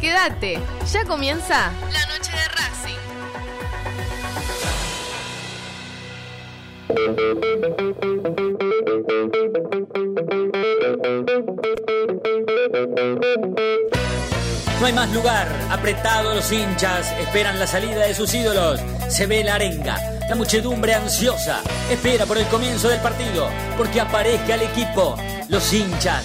quédate. Ya comienza la noche de Racing. No hay más lugar, apretados los hinchas, esperan la salida de sus ídolos. Se ve la arenga, la muchedumbre ansiosa, espera por el comienzo del partido, porque aparezca el equipo. Los hinchas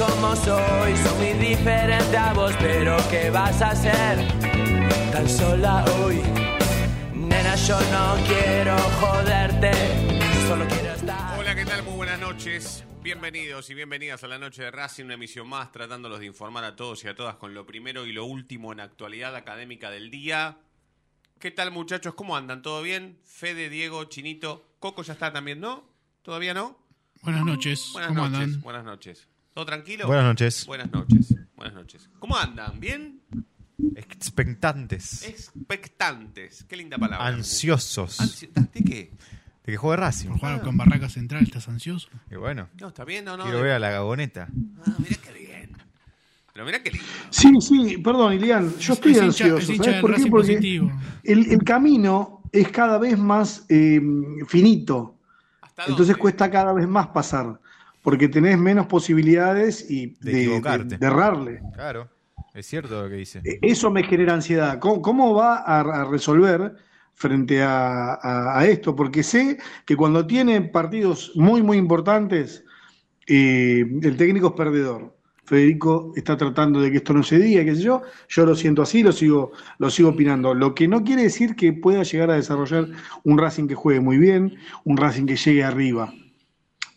como soy, soy muy diferente a vos, pero ¿qué vas a hacer? Tan sola hoy. Nena, yo no quiero joderte, solo quiero estar. Hola, ¿qué tal? Muy buenas noches. Bienvenidos y bienvenidas a la noche de Racing, una emisión más tratándolos de informar a todos y a todas con lo primero y lo último en actualidad académica del día. ¿Qué tal muchachos? ¿Cómo andan? ¿Todo bien? Fede, Diego, Chinito, Coco ya está también, ¿no? ¿Todavía no? Buenas noches. Buenas ¿Cómo noches, andan? buenas noches. ¿Todo tranquilo? Buenas noches. Buenas noches, buenas noches. ¿Cómo andan? ¿Bien? Expectantes. Expectantes. Qué linda palabra. Ansiosos. Ansi- ¿De qué? de que juegue Racing. Por jugar con Barraca Central, ¿estás ansioso? Y bueno, No, está bien, no, no. quiero ver a la gagoneta. Ah, mirá qué bien. Pero mirá qué lindo. Sí, sí, perdón, Ilian, yo estoy Es hincha- ansioso. hincha ¿Sabes del por qué? Racing Porque positivo. el, el camino es cada vez más eh, finito, ¿Hasta entonces dónde? cuesta cada vez más pasar, porque tenés menos posibilidades y De de, equivocarte. de- de errarle. Claro, es cierto lo que dice. E- Eso me genera ansiedad. ¿Cómo, cómo va a, a resolver frente a, a- a esto? Porque sé que cuando tiene partidos muy, muy importantes, eh, el técnico es perdedor. Federico está tratando de que esto no se diga, qué sé yo. Yo lo siento así, lo sigo, lo sigo opinando. Lo que no quiere decir que pueda llegar a desarrollar un Racing que juegue muy bien, un Racing que llegue arriba.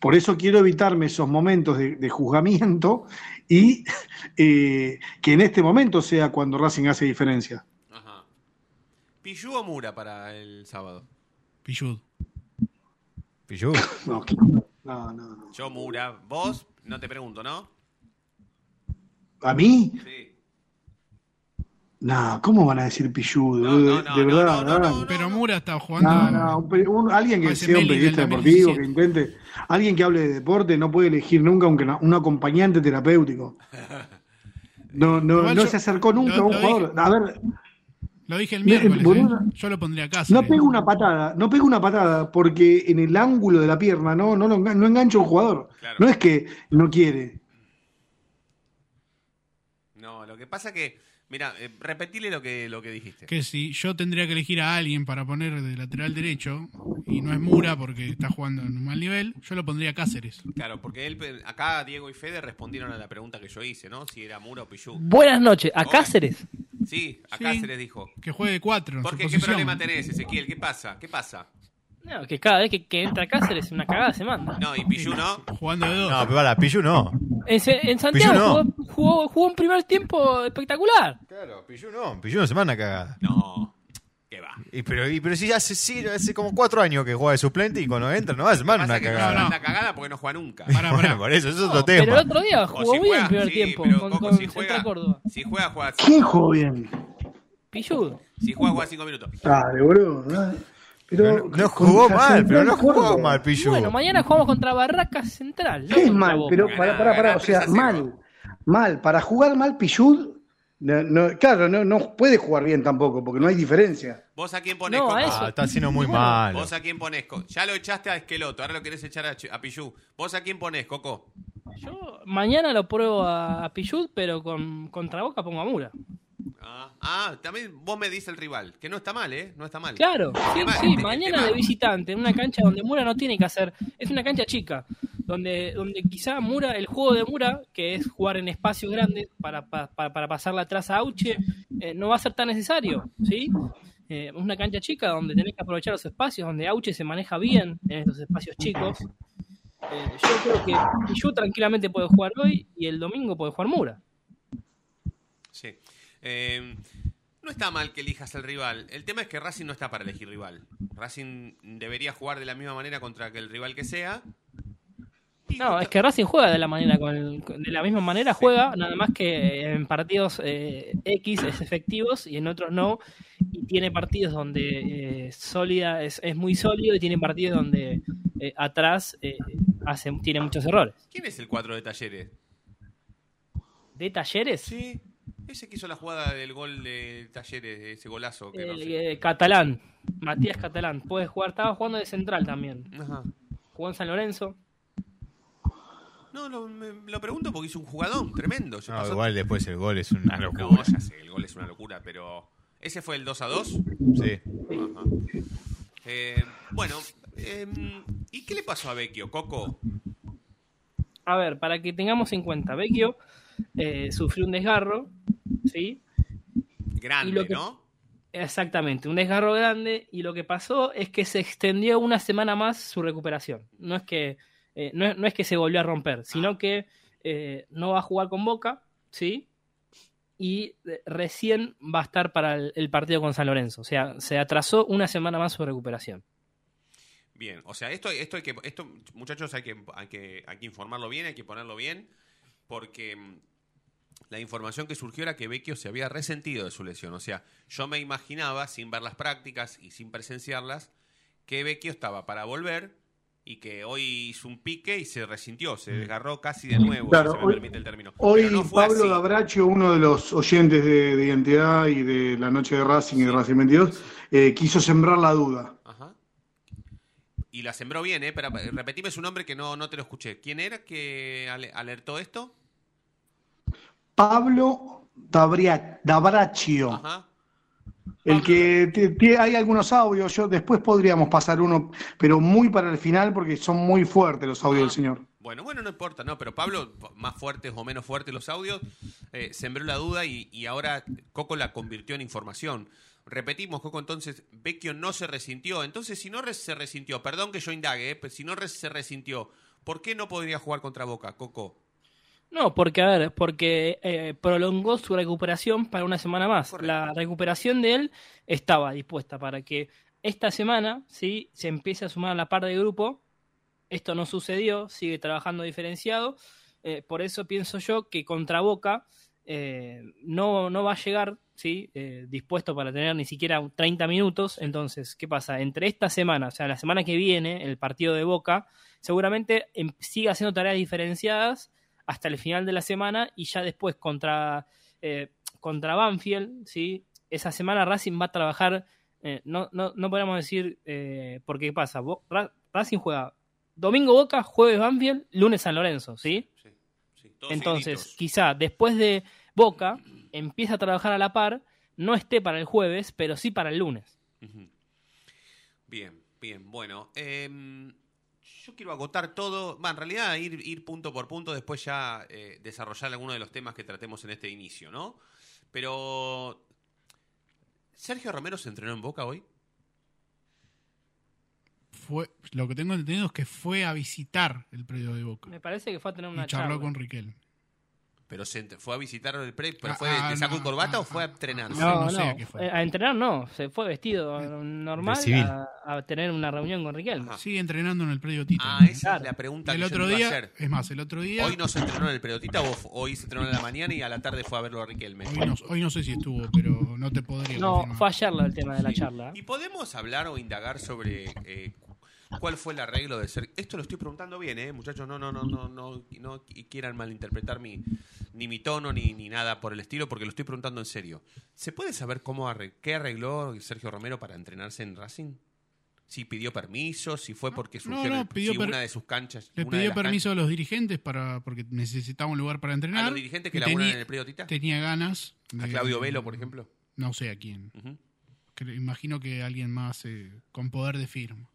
Por eso quiero evitarme esos momentos de, de juzgamiento y eh, que en este momento sea cuando Racing hace diferencia. Ajá. ¿Pillú o Mura para el sábado? Pillud. Pillú. No, no, no, no. Yo, Mura. ¿Vos? No te pregunto, ¿no? ¿A mí? Sí. No, ¿cómo van a decir pilludo? No, no, no, de no, verdad, no, no, ¿verdad? no, Pero Mura está jugando. No, no, un un- alguien que sea un periodista deportivo, 2017. que intente, alguien que hable de deporte no puede elegir nunca un, un acompañante terapéutico. No, no, Igual no yo- se acercó nunca lo- a un jugador. A ver, Lo dije el miércoles. ¿eh? Yo lo pondría acá. no pega una patada, no pega una patada porque en el ángulo de la pierna no, no, lo engan- no engancha un jugador. Claro. No es que no quiere. No, lo que pasa que. Mira, eh, repetile lo que, lo que dijiste. Que si yo tendría que elegir a alguien para poner de lateral derecho, y no es Mura porque está jugando en un mal nivel, yo lo pondría a Cáceres. Claro, porque él, acá Diego y Fede respondieron a la pregunta que yo hice, ¿no? Si era Mura o Pillú. Buenas noches, a. Cáceres. Sí, se les dijo. Que juegue de cuatro. en ¿Por su qué? ¿Qué posición. problema tenés, Ezequiel? ¿Qué pasa? ¿Qué pasa? No, que cada vez que, que entra Cáceres una cagada se manda. No, y Pillú no. Jugando de dos. No, pero para, Pillú no. En, en Santiago no. jugó, jugó, jugó un primer tiempo espectacular. Claro, Pillú no. Pillú no se manda cagada. No. ¿Qué va? Y pero, y, pero si ya hace, sí, hace como cuatro años que juega de suplente y cuando entra no va a se manda una que no cagada. no. anda cagada porque no juega nunca. Pará, Bueno, por eso, eso es otro pero tema. el otro día jugó si bien juega- el primer sí, tiempo pero con, Coco, con si juega, Córdoba. si juega, juega. ¿Quién jugó bien? Pilludo. Si juega, juega cinco minutos. Dale, boludo. ¿no? Pero, no, jugó mal, pero no jugó Córdoba. mal Pillú. Bueno, mañana jugamos contra Barracas Central. no ¿Qué es mal? Boca. Pero pará, pará, pará, o sea, 3 a 0. mal. Mal, para jugar mal no, no- claro, no, no puede jugar bien tampoco, porque no hay diferencia. ¿Vos a quién ponés, No, Coco? a eso. Ah, está haciendo muy mal. ¿Vos a quién ponés? Co- Ya lo echaste a Esqueloto, ahora lo querés echar a, a Pichu. ¿Vos a quién ponés, Coco? Yo mañana lo pruebo a, a Pichut, pero con contra Boca pongo a Mura. Ah, ah, también vos me dices el rival, que no está mal, ¿eh? No está mal. Claro, sí, mañana de visitante, en una cancha donde Mura no tiene que hacer, es una cancha chica, donde, donde quizá Mura, el juego de Mura, que es jugar en espacios grandes para, pa- pa- para, pasarla atrás a Auche, eh, no va a ser tan necesario, ¿sí? Eh, una cancha chica donde tenés que aprovechar los espacios, donde Auche se maneja bien en estos espacios chicos. Eh, yo creo que yo tranquilamente puedo jugar hoy y el domingo puede jugar Mura. Sí. Eh, no está mal que elijas el rival. El tema es que Racing no está para elegir rival. Racing debería jugar de la misma manera contra que el rival que sea. No, es que Racing juega de la manera con el- de la misma manera juega, nada más que en partidos eh, X es efectivos y en otros no. Y tiene partidos donde eh, sólida es, es muy sólido y tiene partidos donde eh, atrás eh, hace, tiene muchos errores. ¿Quién es el 4 de Talleres? ¿De talleres? Sí. Ese que hizo la jugada del gol de Talleres, ese golazo. Que no El, sé. eh, Catalán, Matías Catalán, puede jugar, estaba jugando de central también. Ajá. Jugó en San Lorenzo. No, lo, me- lo pregunto porque hizo un jugadón tremendo. Se No, pasó- igual después el gol es una No, locura. ya sé, el gol es una locura, pero. ¿Ese fue el 2 a 2? Sí. Ajá. Eh, bueno, eh, ¿y qué le pasó a Vecchio, Coco? A ver, para que tengamos en cuenta, Vecchio eh, sufrió un desgarro, ¿sí? Grande, Y lo que- ¿no? Exactamente, un desgarro grande y lo que pasó es que se extendió una semana más su recuperación. No es que, eh, no, es, no es que se volvió a romper, sino que eh, no va a jugar con Boca, ¿sí? Y eh, recién va a estar para el, el partido con San Lorenzo. O sea, se atrasó una semana más su recuperación. Bien, o sea, esto, esto hay que, esto, muchachos, hay que, hay que, hay que informarlo bien, hay que ponerlo bien, porque mm, la información que surgió era que Vecchio se había resentido de su lesión. O sea, yo me imaginaba, sin ver las prácticas y sin presenciarlas, que Vecchio estaba para volver y que hoy hizo un pique y se resintió, se desgarró casi de nuevo, Claro, si se me hoy- permite el término. Hoy no Pablo. Dabracho, uno de los oyentes de, de Identidad y de la Noche de Racing y de Racing 22, eh, quiso sembrar la duda. Ajá. Y la sembró bien, ¿eh? Pero repetime su nombre que no, no te lo escuché. ¿Quién era que ale- alertó esto? Pablo Dabria- Dabraccio, Ajá. el que hay algunos audios, yo después podríamos pasar uno, pero muy para el final porque son muy fuertes los audios del señor. Bueno, bueno, no importa, no, pero Pablo, más fuertes o menos fuertes los audios, eh, sembró la duda y, y ahora Coco la convirtió en información. Repetimos, Coco, entonces, Vecchio no se resintió. Entonces, si no se resintió, perdón que yo indague, eh, pero si no se resintió, ¿por qué no podría jugar contra Boca, Coco? No, porque, a ver, porque eh, prolongó su recuperación para una semana más. La recuperación de él estaba dispuesta para que esta semana, ¿sí? Se empiece a sumar a la par de grupo. Esto no sucedió, sigue trabajando diferenciado. Eh, por eso pienso yo que contra Boca eh, no, no va a llegar, ¿sí? Eh, dispuesto para tener ni siquiera 30 minutos. Entonces, ¿qué pasa? Entre esta semana, o sea, la semana que viene, el partido de Boca, seguramente em- siga haciendo tareas diferenciadas hasta el final de la semana y ya después contra, eh, contra Banfield, ¿sí? esa semana Racing va a trabajar, eh, no, no, no podemos decir, eh, porque ¿qué pasa? Bo- Ra- Racing juega domingo Boca, jueves Banfield, lunes San Lorenzo, ¿sí? Sí, Entonces, seguiditos. quizá después de Boca empieza a trabajar a la par, no esté para el jueves, pero sí para el lunes. Bien, bien, bueno. em, yo quiero agotar todo, va, en realidad ir, ir punto por punto, después ya eh, desarrollar algunos de los temas que tratemos en este inicio, ¿no? Pero, ¿Sergio Romero se entrenó en Boca hoy? Fue, lo que tengo entendido es que fue a visitar el predio de Boca. Me parece que fue a tener una Y charló charla. con Riquelme. Pero se fue a visitar el pre, pero Ah, fue, ah, ¿te sacó no, un corbata ah, o fue a ah, entrenarse? no, No, no sé no, a qué fue. eh, a entrenar no, se fue vestido normal a, a tener una reunión con Riquelme. Ajá. Sigue entrenando en el predio Tito. Ah, esa Claro. es la pregunta el que otro yo iba a día, hacer. es más, el otro día, Hoy no se entrenó en el Periodita o hoy se entrenó en la mañana y a la tarde fue a verlo a Riquelme. hoy, no, hoy no sé si estuvo, pero no te podría No, confirmar. fue ayer del tema de la Sí. charla. Y podemos hablar o indagar sobre eh, ¿Cuál fue el arreglo de ser? Esto lo estoy preguntando bien, ¿eh? Muchachos, no, no, no, no, no, no quieran malinterpretar mi, ni mi tono ni, ni nada por el estilo, porque lo estoy preguntando en serio. ¿Se puede saber cómo arre- qué arregló Sergio Romero para entrenarse en Racing? Si pidió permiso, si fue porque no, surgió no, el- pidió si una de sus canchas. Le pidió permiso a los dirigentes para porque necesitaba un lugar para entrenar. ¿A los dirigentes que laburan tenía- en el predio Tita? Tenía ganas. ¿A de- Claudio Velo, por ejemplo? No sé a quién. Que imagino que alguien más eh, con poder de firma.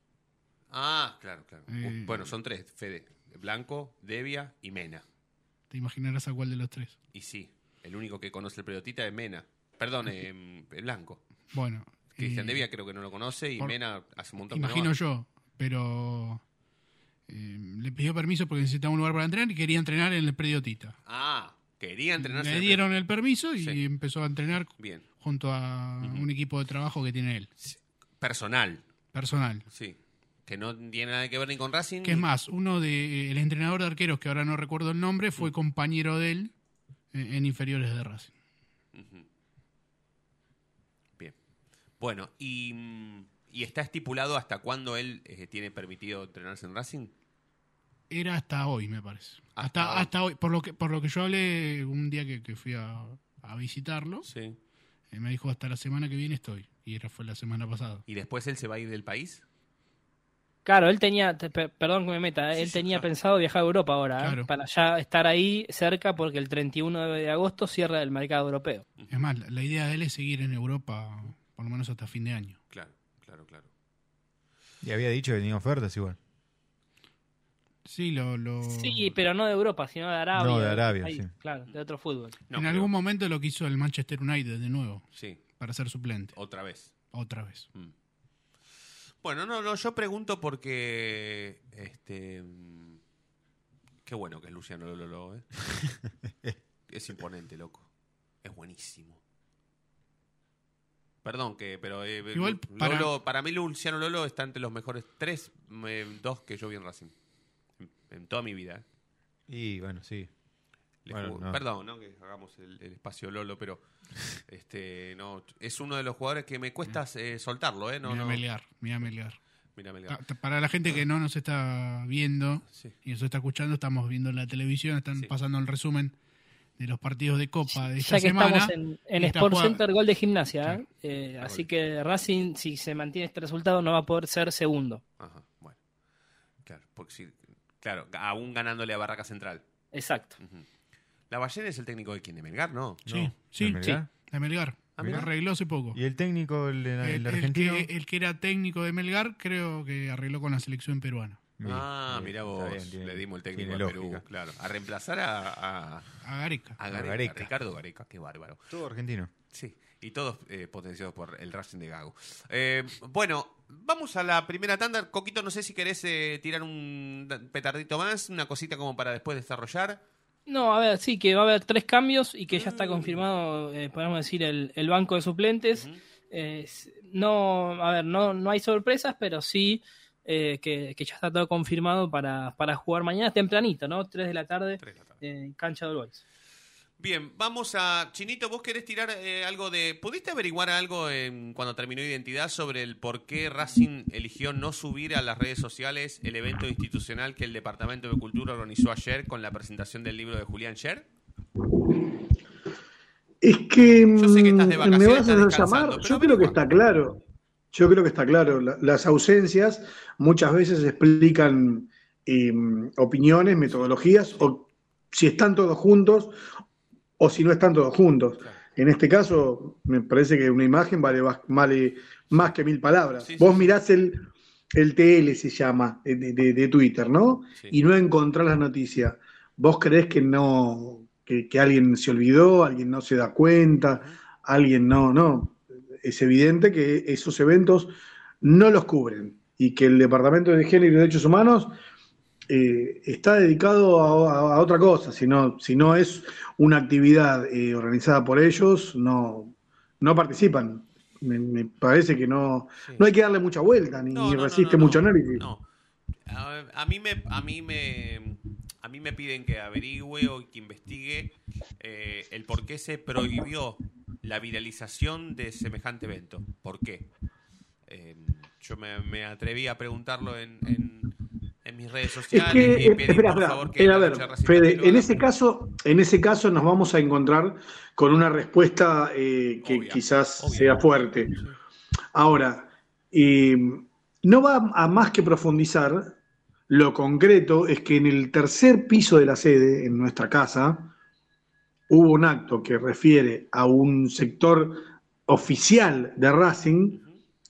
Ah, claro, claro. Eh. Bueno, son tres, Fede. Blanco, Devia y Mena. Te imaginarás a cuál de los tres. Y sí, el único que conoce el periodista es Mena. Perdón, eh, Blanco. Bueno. Cristian eh, Devia creo que no lo conoce y por- Mena hace un montón que Imagino no yo, pero eh, le pidió permiso porque necesitaba un lugar para entrenar y quería entrenar en el predio Tita. Ah, quería entrenarse. Le dieron el permiso y Sí. empezó a entrenar Bien. junto a un equipo de trabajo que tiene él, Personal, personal. sí. Que no tiene nada que ver ni con Racing. Que es más, uno de el entrenador de arqueros, que ahora no recuerdo el nombre, fue compañero de él eh, en inferiores de Racing. Bien. Bueno, y, mm, y está estipulado hasta cuándo él eh, tiene permitido entrenarse en Racing. Era hasta hoy, me parece. Hasta Hasta, hoy. hasta hoy. Por lo que, por lo que yo hablé un día que, que fui a, a visitarlo, Sí. eh, me dijo hasta la semana que viene estoy. Y era fue la semana pasada. ¿Y después él se va a ir del país? Claro, él tenía, te- pe- perdón que me meta, él sí, tenía claro. pensado viajar a Europa ahora, ¿eh? Para ya estar ahí cerca porque el 31 de agosto cierra el mercado europeo. Es más, la, la idea de él es seguir en Europa por lo menos hasta fin de año. Claro, claro, claro. Y había dicho que tenía ofertas igual. Sí, lo... lo- Sí, pero no de Europa, sino de Arabia. No, de Arabia, Ahí, sí. Claro, de otro fútbol. No, en pero- algún momento lo quiso el Manchester United de nuevo, Sí, para ser suplente. otra vez. Otra vez. Mm. Bueno, no, no, yo pregunto porque. Este. Qué bueno que es Luciano Lolo, ¿eh? es imponente, loco. Es buenísimo. Perdón, que, pero. eh, Igual, Lu- para- Lolo- para mí, Luciano Lolo está entre los mejores tres, eh, dos que yo vi en Racing. En, en toda mi vida. ¿eh? Y bueno, sí. Le Bueno, jugó- no. Perdón, ¿no? Que hagamos el, el espacio Lolo, pero. este no Es uno de los jugadores que me cuesta eh, soltarlo, ¿eh? No, mira no. Melgar, mira Melgar. Mira, ta- Para la gente que no nos está viendo Sí. y nos está escuchando, estamos viendo la televisión, están Sí. pasando el resumen de los partidos de Copa de esta Ya que semana. estamos en, en Sport jugando- Center, gol de gimnasia. ¿eh? Ah, así gol. que Racing, si se mantiene este resultado, no va a poder ser segundo. Ajá, bueno. Claro, porque si, claro, aún ganándole a Barraca Central. Exacto. Ballena es el técnico de quién, de Melgar, ¿no? Sí, No, sí, ¿de Melgar? de Melgar. Ah, arregló hace poco. ¿Y el técnico, el, el El, el argentino? que, el que era técnico de Melgar, creo que arregló con la selección peruana. Bien, ah, bien, mira está vos, bien, tiene- le dimos el técnico a Perú, lógica. claro. A reemplazar a, a, A Gareca. a Gareca, Gareca. Ricardo Gareca, qué bárbaro. Todo argentino. Sí, y todos eh, potenciados por el Racing de Gago. Eh, bueno, vamos a la primera tanda. Coquito, no sé si querés eh, tirar un petardito más, una cosita como para después desarrollar. No, a ver, sí, que va a haber tres cambios y que ya Mm. está confirmado, eh, podemos decir, el, el banco de suplentes. Eh, no, a ver, no, no hay sorpresas, pero sí eh, que, que ya está todo confirmado para, para jugar mañana tempranito, ¿no? 3 de la tarde Tres de la tarde. en cancha de Boys. Bien, vamos a. Chinito, ¿vos querés tirar eh, algo de. ¿Pudiste averiguar algo en, cuando terminó Identidad sobre el por qué Racing eligió no subir a las redes sociales el evento institucional que el Departamento de Cultura organizó ayer con la presentación del libro de Julián Scher? Es que Yo sé que estás de mm, vacaciones, me vas a llamar. Yo creo que está claro. Yo creo que está claro. La- las ausencias muchas veces explican eh, opiniones, metodologías, o si están todos juntos o si no están todos juntos. En este caso, me parece que una imagen vale, más- vale más que mil palabras. Sí, sí, Vos mirás el, el TL, se llama, de, de- de Twitter, ¿no? Sí. Y no encontrás la noticia. ¿Vos creés que no, que, que alguien se olvidó, alguien no se da cuenta, alguien no, no? Es evidente que esos eventos no los cubren y que el Departamento de Género y Derechos Humanos eh, está dedicado a, otra cosa, si no, si no es una actividad eh, organizada por ellos, no, no participan. Me, me parece que no, Sí. no hay que darle mucha vuelta, ni, No, no, resiste no, mucho análisis. No. A, a mí me, a mí me, a mí me piden que averigüe o que investigue eh, el por qué se prohibió la viralización de semejante evento. ¿Por qué? Yo me, me atreví a preguntarlo en mis redes Es sociales. que, y eh, pedí, espera, por espera, favor, que eh, a ver, Fede, en ese caso, en ese caso nos vamos a encontrar con una respuesta eh, que Obvia, quizás obvia. sea fuerte. Ahora, eh, no va a más que profundizar. Lo concreto es que en el tercer piso de la sede, en nuestra casa, hubo un acto que refiere a un sector oficial de Racing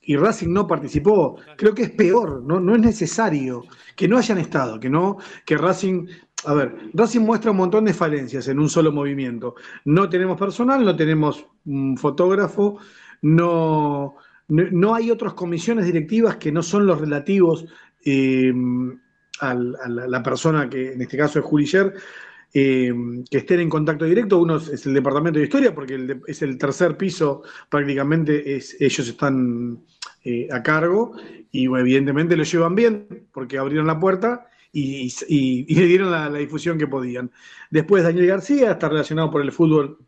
y Racing no participó. Creo que es peor, no, no es necesario que no hayan estado, que no, que Racing, a ver, Racing muestra un montón de falencias en un solo movimiento. No tenemos personal, no tenemos un fotógrafo, no, no, hay otras comisiones directivas que no son los relativos eh, a la, persona que en este caso es Julicher, eh, que estén en contacto directo. Uno es el departamento de historia, porque es el tercer piso, prácticamente es, ellos están eh, a cargo y evidentemente lo llevan bien, porque abrieron la puerta y, le dieron la, difusión que podían. Después Daniel García está relacionado por el fútbol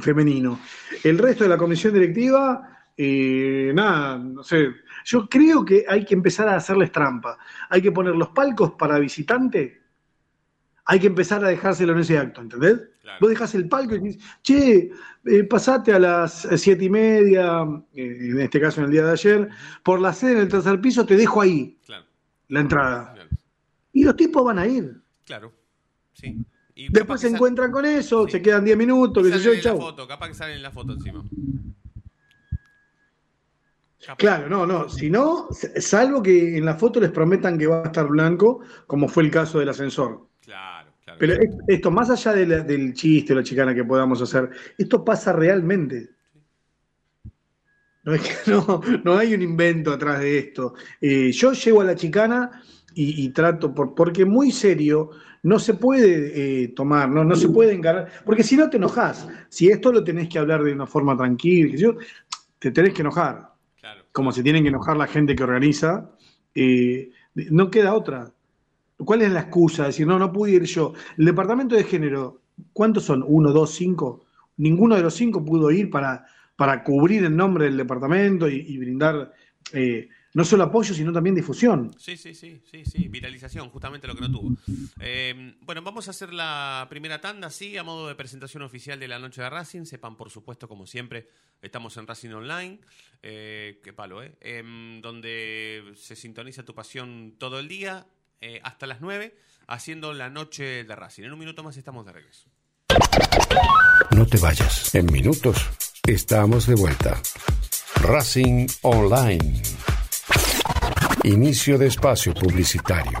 femenino. El resto de la comisión directiva, eh, nada, no sé. Yo creo que hay que empezar a hacerles trampa. Hay que poner los palcos para visitante. Hay que empezar a dejárselo en ese acto, ¿entendés? Claro. Vos dejás el palco y dices, che, eh, pasate a las siete y media, eh, en este caso en el día de ayer, por la sede en el tercer piso, te dejo ahí Claro, la entrada. claro, Y los tipos van a ir. claro. Sí. Y Después que se encuentran con eso, Sí. se quedan 10 minutos, sé salen yo, en la chau. foto, capaz que salen en la foto encima. Claro, no, no. Si no, salvo que en la foto les prometan que va a estar blanco, como fue el caso del ascensor. Claro, claro. Pero es- esto, más allá de la- del chiste o la chicana que podamos hacer, esto pasa realmente. No, es que no, no hay un invento atrás de esto. Eh, yo llego a la chicana y, y trato, por, porque muy serio, no se puede eh, tomar, no, no se puede encarar, porque si no te enojas. Si esto lo tenés que hablar de una forma tranquila, te tenés que enojar claro. como se tienen que enojar la gente que organiza, eh, no queda otra. ¿Cuál es la excusa? Decir, no, no pude ir yo. El departamento de género, ¿cuántos son? ¿Uno, dos, cinco? Ninguno de los cinco pudo ir para, para cubrir el nombre del departamento y, brindar eh, no solo apoyo, sino también difusión. Sí, sí, sí, sí, sí, viralización, justamente lo que no tuvo. Eh, bueno, vamos a hacer la primera tanda, sí, a modo de presentación oficial de la noche de Racing. Sepan, por supuesto, como siempre, estamos en Racing Online, eh, qué palo, ¿eh? Em, donde se sintoniza tu pasión todo el día, eh, hasta las 9, haciendo la noche de Racing. En un minuto más estamos de regreso. No te vayas. En minutos estamos de vuelta. Racing Online. Inicio de espacio publicitario.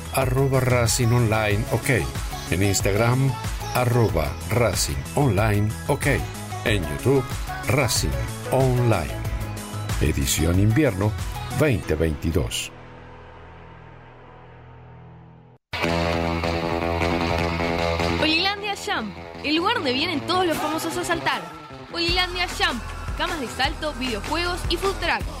arroba Racing Online OK. En Instagram, arroba Racing Online OK. En YouTube, Racing Online. Edición Invierno 2022. Olilandia Jump, el lugar donde vienen todos los famosos a saltar. Olilandia Jump, camas de salto, videojuegos y food truck.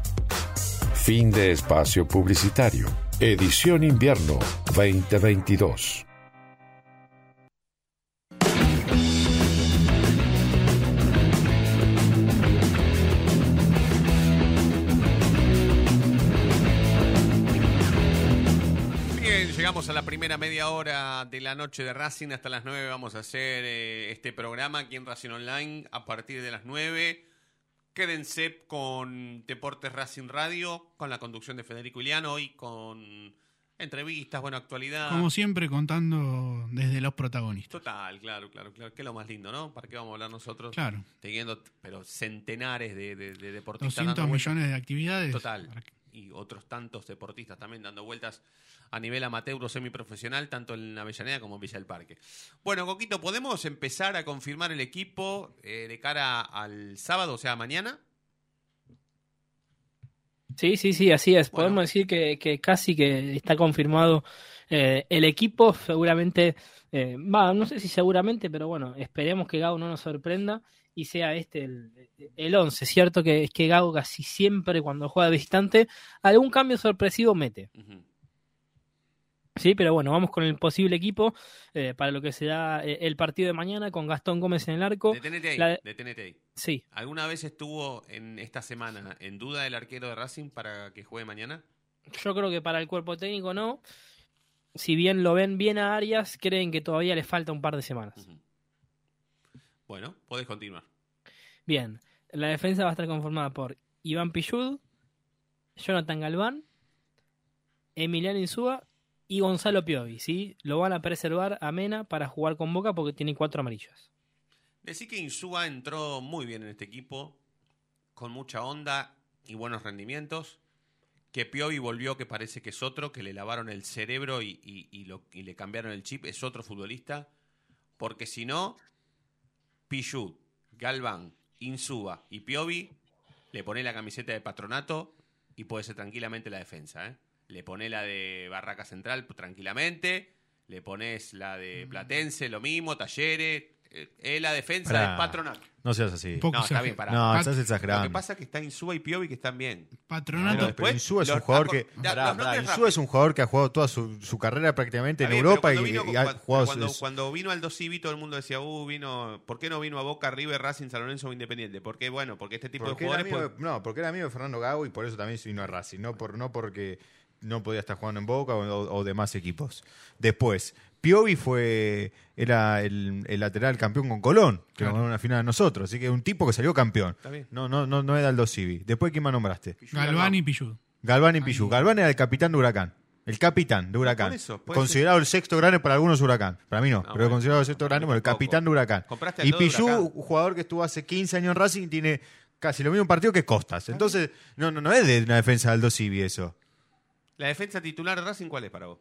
Fin de espacio publicitario. Edición Invierno 2022. Bien, llegamos a la primera media hora de la noche de Racing. Hasta las 9 vamos a hacer eh, este programa aquí en Racing Online a partir de las 9. Quédense con Deportes Racing Radio, con la conducción de Federico Iliano y con entrevistas, bueno, actualidad. Como siempre, contando desde los protagonistas. Total, claro, claro, claro. Que es lo más lindo, ¿no? ¿Para qué vamos a hablar nosotros? Claro. Teniendo, pero centenares de, de- de deportistas. 200 dando vueltas. millones de actividades. Total. Y otros tantos deportistas también dando vueltas a nivel amateur o semiprofesional, tanto en Avellaneda como en Villa del Parque. Bueno, Coquito, ¿podemos empezar a confirmar el equipo eh, de cara al sábado, o sea, mañana? Sí, sí, sí, así es. Podemos decir que, que casi que está confirmado eh, el equipo. Seguramente, eh, va, no sé si seguramente, pero bueno, esperemos que Gago no nos sorprenda y sea este el, el 11. Cierto que, que Gago casi siempre cuando juega de visitante algún cambio sorpresivo mete. Sí, pero bueno, vamos con el posible equipo eh, para lo que será eh, el partido de mañana con Gastón Gómez en el arco. Detenete ahí, La- detenete ahí. Sí. ¿Alguna vez estuvo en esta semana en duda el arquero de Racing para que juegue mañana? Yo creo que para el cuerpo técnico no. Si bien lo ven bien a Arias, creen que todavía le falta un par de semanas. Bueno, podés continuar. Bien, la defensa va a estar conformada por Iván Pillud, Jonathan Galván, Emiliano Insúa y Gonzalo Piovi, ¿sí? Lo van a preservar a Mena para jugar con Boca porque tiene cuatro amarillas. Decí que Insúa entró muy bien en este equipo, con mucha onda y buenos rendimientos. Que Piovi volvió, que parece que es otro, que le lavaron el cerebro y, y- y lo- y le cambiaron el chip, es otro futbolista. Porque si no, Pichut, Galván, Insúa y Piovi le pone la camiseta de patronato y puede ser tranquilamente la defensa. ¿eh? Le pone la de Barraca Central tranquilamente, le pones la de Platense, lo mismo, Talleres. Eh, Es la defensa Pará. de patronato. No seas así. No, está bien, pará. No, estás exagerando. Lo que pasa es que está Insúa y Piovi que están bien. Patronato. Pero después, Insúa es un los- jugador que. da- Pará, los pará, nombres Insúa rápido. es un jugador que ha jugado toda su, su carrera prácticamente Está en bien, Europa y, cuando vino, y ha cuando- jugado cuando, cuando vino Aldo Civi, todo el mundo decía, uh, vino, ¿por qué no vino a Boca, River, Racing, San Lorenzo o Independiente? Porque, bueno, porque este tipo de Porque era jugadores... amigo pues- de- no, porque era amigo de Fernando Gago y por eso también se vino a Racing, no, por, no porque no podía estar jugando en Boca o, o demás equipos. Después, Piovi fue era el, el lateral campeón con Colón, que nos ganó una final a nosotros, así que un tipo que salió campeón. Está bien. No, no, no, no era Aldo Civi. Después, ¿quién más nombraste? Galván y Pillud. Galván y Pichu. Galván era el capitán de Huracán. El capitán de Huracán. Por eso, puede considerado el sexto grande para algunos Huracán. Para mí no, pero bueno, considerado el sexto grande, bueno, el capitán de Huracán. Compraste Y Huracán. un jugador que estuvo hace 15 años en Racing, tiene casi lo mismo partido que Costas. Entonces, no, no, no es de una defensa de Aldo Civi eso. ¿La defensa titular de Racing cuál es para vos?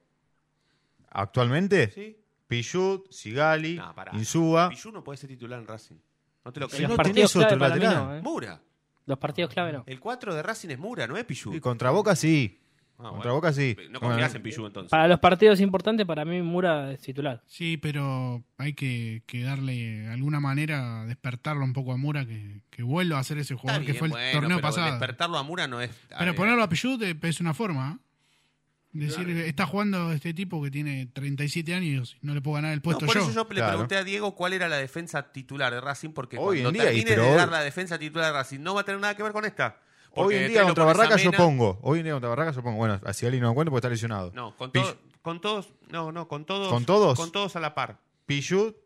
Actualmente, ¿Sí? Pichut, Sigali, No, pará. Insúa. Pichu no puede ser titular en Racing. No te lo creo. los no partidos tenés otro lateral. no, ¿eh? Mura. Los partidos clave no. El 4 de Racing es Mura, no es Pichu. Y contra Boca sí. Ah, contra bueno. Boca sí. No Bueno, confías en Pichu entonces. Para los partidos importantes, para mí Mura es titular. Sí, pero hay que, que darle alguna manera, despertarlo un poco a Mura, que, que vuelva a ser ese jugador que fue el bueno, torneo pero pasado. Despertarlo a Mura no es. Pero eh, ponerlo a Pichut eh, es una forma. Decir, está jugando este tipo que tiene 37 años y no le puedo ganar el No, puesto por yo. eso yo le Claro. pregunté a Diego cuál era la defensa titular de Racing, porque Hoy en cuando día, y termine pero de hoy- dar la defensa titular de Racing no va a tener nada que ver con esta. Hoy en día contra pones a Barracas yo pongo. Hoy en día contra Barracas yo pongo. Bueno, a Sigali no lo cuento porque está lesionado. No, con, Pichu- todo- con todos. No, no, con todos. ¿Con todos? Con todos a la par. Pichut,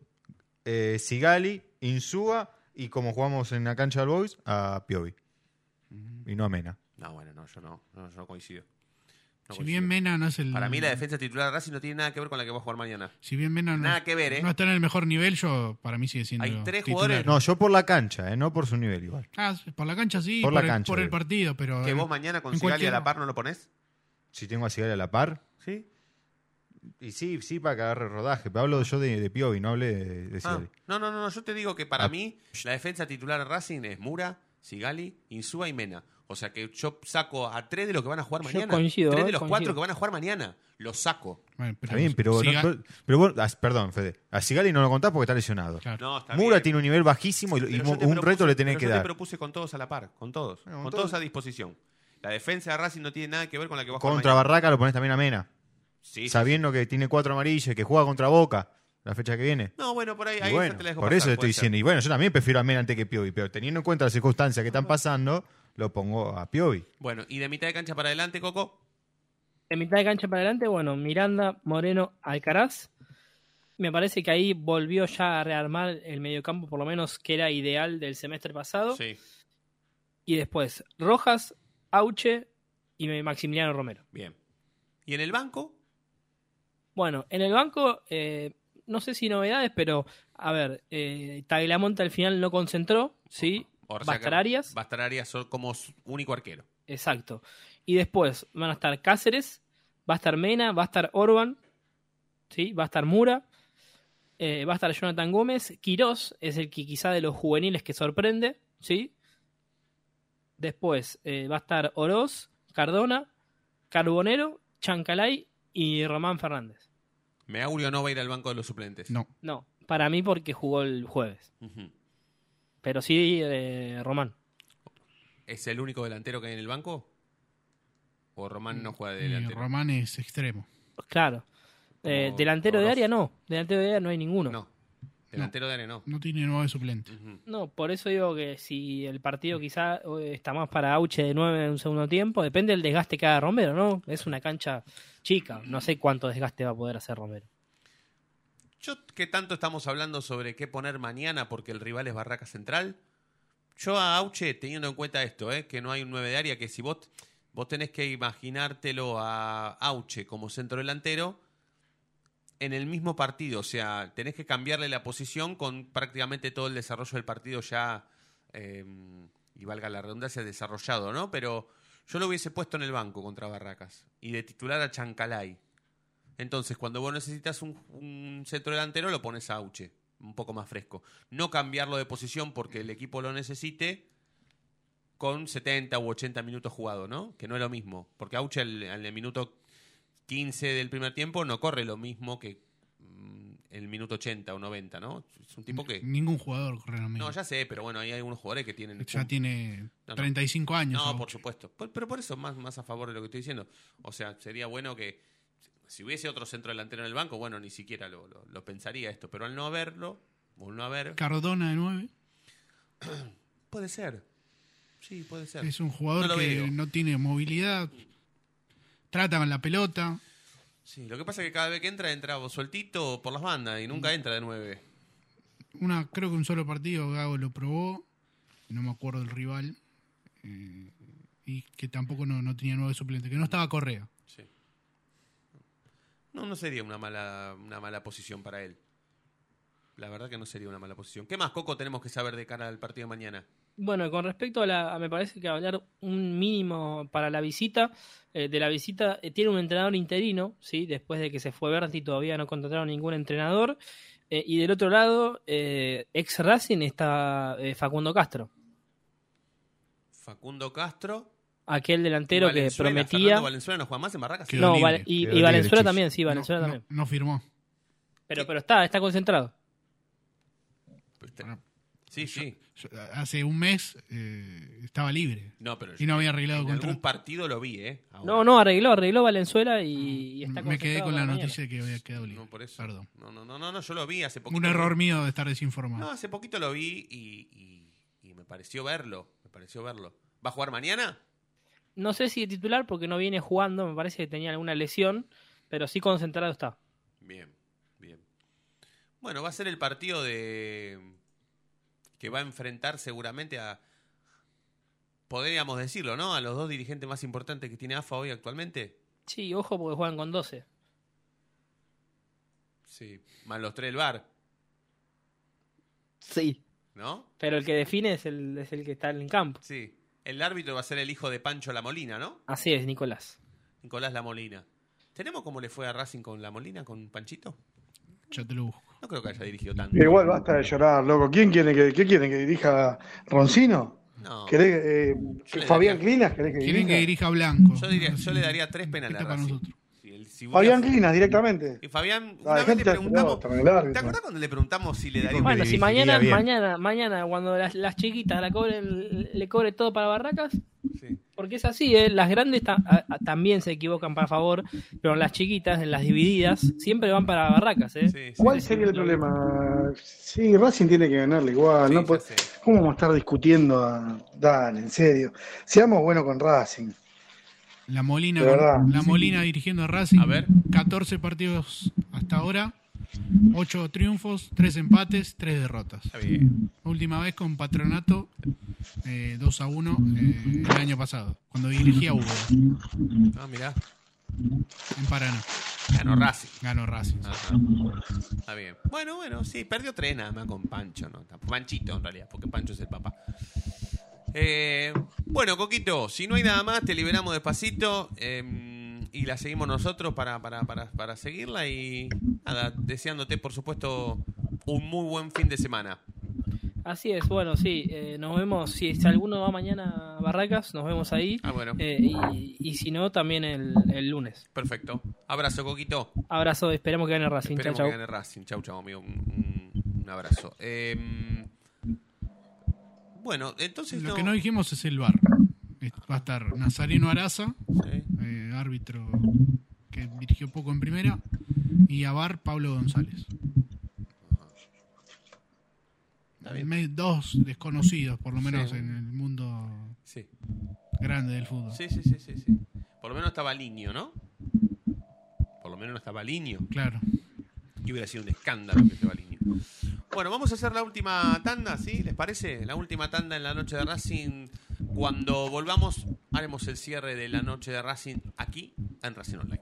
eh, Sigali, Insúa y como jugamos en la cancha del Boys, a Piovi. Y no a Mena. No, bueno, no, yo no, no, yo no coincido. No si coincido. bien Mena no es el. Para mí la defensa titular de Racing no tiene nada que ver con la que va a jugar mañana. Si bien Mena no, Nada que ver, ¿eh? no está en el mejor nivel, yo para mí sigue siendo. Hay tres titular. jugadores- No, yo por la cancha, eh, no por su nivel igual. Ah, por la cancha sí, Por por, la el, cancha, por el partido, pero. Que vos mañana con Sigali a la par no lo ponés. Si tengo a Sigali a la par. ¿Sí? Y sí, sí, para que agarre rodaje. Pero hablo yo de, de Piovi, no hablé de, de Ah, Sigali. no, no, no, no, yo te digo que para Ah. mí la defensa titular de Racing es Mura, Sigali, Insúa y Mena. O sea que yo saco a tres de los que van a jugar Yo mañana. coincido, tres eh, de los coincido. cuatro que van a jugar mañana. Los saco. Bueno, Está bien, pero, no- Siga- no- pero vos- ah, perdón, Fede. A Sigali no lo contás porque está lesionado. Claro. No, está Mura bien. tiene un nivel bajísimo y, y Pero yo un te reto le tenés pero que yo dar. te propuse con todos a la par, con todos. Bueno, con con todos todos. a disposición. La defensa de Racing no tiene nada que ver con la que va a jugar Contra mañana. Barraca lo pones también a Mena. Sí, sí, sabiendo que tiene cuatro amarillas y que juega contra Boca la fecha que viene. No, bueno, por ahí, ahí bueno, te la dejo por pasar, eso le estoy diciendo. Y bueno, yo también prefiero a Mena antes que Piovi, pero teniendo en cuenta las circunstancias que están pasando, lo pongo a Piovi. Bueno, y de mitad de cancha para adelante, Coco. De mitad de cancha para adelante, bueno, Miranda, Moreno, Alcaraz. Me parece que ahí volvió ya a rearmar el mediocampo, por lo menos que era ideal del semestre pasado. Sí, Y después, Rojas, Auche y Maximiliano Romero. bien. ¿Y en el banco? Bueno, en el banco, eh, no sé si novedades, pero a ver, eh, Tagliamonte al final no concentró, ¿sí? O sea Va a estar Arias. Va a estar Arias como único arquero. Exacto. Y después van a estar Cáceres, va a estar Mena, va a estar Orban, ¿sí? va a estar Mura, eh, va a estar Jonathan Gómez, Quirós es el que quizá de los juveniles que sorprende, ¿sí? Después eh, va a estar Oroz, Cardona, Carbonero, Chancalay y Román Fernández. Meaurio no va a ir al banco de los suplentes. No. No, para mí porque jugó el jueves. Pero sí eh, Román. ¿Es el único delantero que hay en el banco? ¿O Román no juega de Y delantero? Román es extremo. Claro. Eh, delantero de área no, delantero de área no hay ninguno. No. Delantero de área no. No tiene nueve suplentes. Ujú. No, por eso digo que si el partido quizá eh, está más para Auche de 9 en un segundo tiempo, depende del desgaste que haga Romero, ¿no? Es una cancha chica, no sé cuánto desgaste va a poder hacer Romero. Yo, que tanto estamos hablando sobre qué poner mañana porque el rival es Barraca Central, yo a Auche, teniendo en cuenta esto, ¿eh? que no hay un 9 de área, que si vos, vos tenés que imaginártelo a Auche como centro delantero en el mismo partido, o sea, tenés que cambiarle la posición con prácticamente todo el desarrollo del partido ya, eh, y valga la redundancia, desarrollado, ¿no? Pero yo lo hubiese puesto en el banco contra Barracas y de titular a Chancalay. Entonces, cuando vos necesitas un, un centro delantero, lo pones a Auche, un poco más fresco. No cambiarlo de posición porque el equipo lo necesite con 70 u 80 minutos jugado, ¿no? Que no es lo mismo. Porque Auche en el minuto 15 del primer tiempo no corre lo mismo que mm, el minuto 80 o 90, ¿no? Es un tipo que... Ningún jugador corre lo mismo. No, ya sé, pero bueno, hay algunos jugadores que tienen... Ya tiene No, no. 35 años. No, por supuesto. Por- pero por eso más, más a favor de lo que estoy diciendo. O sea, sería bueno que si hubiese otro centro delantero en el banco, bueno, ni siquiera lo, lo- lo pensaría esto. Pero al no haberlo, o no haber, Cardona de 9 puede ser. Sí, puede ser. es un jugador No que no tiene movilidad. Trata con la pelota. Sí, lo que pasa es que cada vez que entra, entra sueltito por las bandas y nunca entra de nueve. Una, creo que un solo partido Gago lo probó. No me acuerdo del rival. eh, y que tampoco no, no tenía nueve suplentes, que no estaba Correa. No, no sería una mala, una mala posición para él. La verdad que no sería una mala posición. ¿Qué más, Coco, tenemos que saber de cara al partido de mañana? Bueno, con respecto a la, a- me parece que hablar un mínimo para la visita, eh, de la visita eh, tiene un entrenador interino, sí, después de que se fue Berti todavía no contrataron ningún entrenador, Eh, y del otro lado, ex Racing está Facundo Castro, Facundo Castro. Aquel delantero que prometía, ¿Fernando Valenzuela no juega más en Barracas? Quedó no, libre, Val- y, Valenzuela también, sí, Valenzuela no, también, no firmó. pero pero está, está concentrado. Bueno, Sí, sí. yo- hace un mes eh, estaba libre. No, pero Y no había arreglado en contrato. algún partido lo vi, ¿eh? Ahora. No, no, arregló, arregló Valenzuela y, y está Me quedé con la noticia de que había quedado libre. No, por eso. Perdón. No, no, no, no, no, yo lo vi hace poquito. Un error mío de estar desinformado. No, hace poquito lo vi y, y- y me pareció verlo. Me pareció verlo. ¿Va a jugar mañana? No sé si de titular porque no viene jugando, me parece que tenía alguna lesión, pero sí concentrado está. Bien, bien. Bueno, va a ser el partido de que va a enfrentar seguramente a podríamos decirlo, ¿no? A los dos dirigentes más importantes que tiene AFA hoy actualmente. Sí, ojo porque juegan con 12. Sí, más los tres del bar, Sí. ¿no? Pero el que define es el, es el que está en el campo. Sí. El árbitro va a ser el hijo de Pancho La Molina, ¿no? Así es, Nicolás. Nicolás La Molina. ¿Tenemos cómo le fue a Racing con La Molina, con Panchito? Ya te lo busco. No creo que haya dirigido tanto. Igual basta de llorar, loco. ¿Quién quiere que, qué quieren que dirija Roncino? No. ¿Querés, eh, Yo Fabián daría- Clinas? ¿Querés que Quieren dirija? que dirija Blanco. Yo, diría, yo le daría tres penales a Está para Racing. nosotros. Si Fabián Clinas directamente. Y Fabián, Ah, una vez le dejate de preguntamos. ¿Te acuerdas cuando le preguntamos si le daría un Bueno, si mañana, bien. mañana, mañana, cuando las, las chiquitas la cobren, le cobre todo para Barracas, Sí. porque es así, ¿eh? las grandes ta- a- a- también se equivocan para favor, pero las chiquitas, en las divididas, siempre van para Barracas. ¿eh? Sí, sí. ¿Cuál sería el problema? Sí, Racing tiene que ganarle igual. Sí, no sé. ¿Cómo vamos a estar discutiendo? A... Dale, en serio. Seamos buenos con Racing. La Molina, De verdad. la Molina dirigiendo a Racing. A ver. 14 partidos hasta ahora. 8 triunfos, 3 empates, 3 derrotas. Está bien. Última vez con Patronato eh, 2 a 1 eh, el año pasado, cuando dirigía Hugo Ah, mirá. en Paraná. Ganó Racing. Ganó Racing. Ajá. Está bien. Bueno, bueno, sí, perdió tres nada más con Pancho, ¿no? Panchito en realidad, porque Pancho es el papá. Eh, bueno, Coquito, si no hay nada más, te liberamos despacito eh, y la seguimos nosotros para, para, para, para seguirla y nada, deseándote, por supuesto, un muy buen fin de semana. Así es, bueno, sí, eh, nos vemos, si, alguno va mañana a Barracas, nos vemos ahí, Ah, bueno, eh, y, y si no, también el, el lunes. perfecto. Abrazo, Coquito. Abrazo, esperemos que gane Racing. Esperemos chau. que gane Racing. Chau, chau, amigo. Un, un- un abrazo. Eh, bueno, entonces Lo no- que no dijimos es el bar. Va a estar Nazareno Araza, Sí. eh, árbitro que dirigió poco en primera, y a bar Pablo González. Dos desconocidos, por lo menos Sí. en el mundo Sí. grande del fútbol. Sí, sí, sí, sí, sí. Por lo menos estaba Liño, ¿no? Por lo menos no estaba Liño. Claro. Y hubiera sido un escándalo que estaba Liño. Bueno, vamos a hacer la última tanda, ¿sí? ¿Les parece? La última tanda en la noche de Racing. Cuando volvamos, haremos el cierre de la noche de Racing aquí en Racing Online.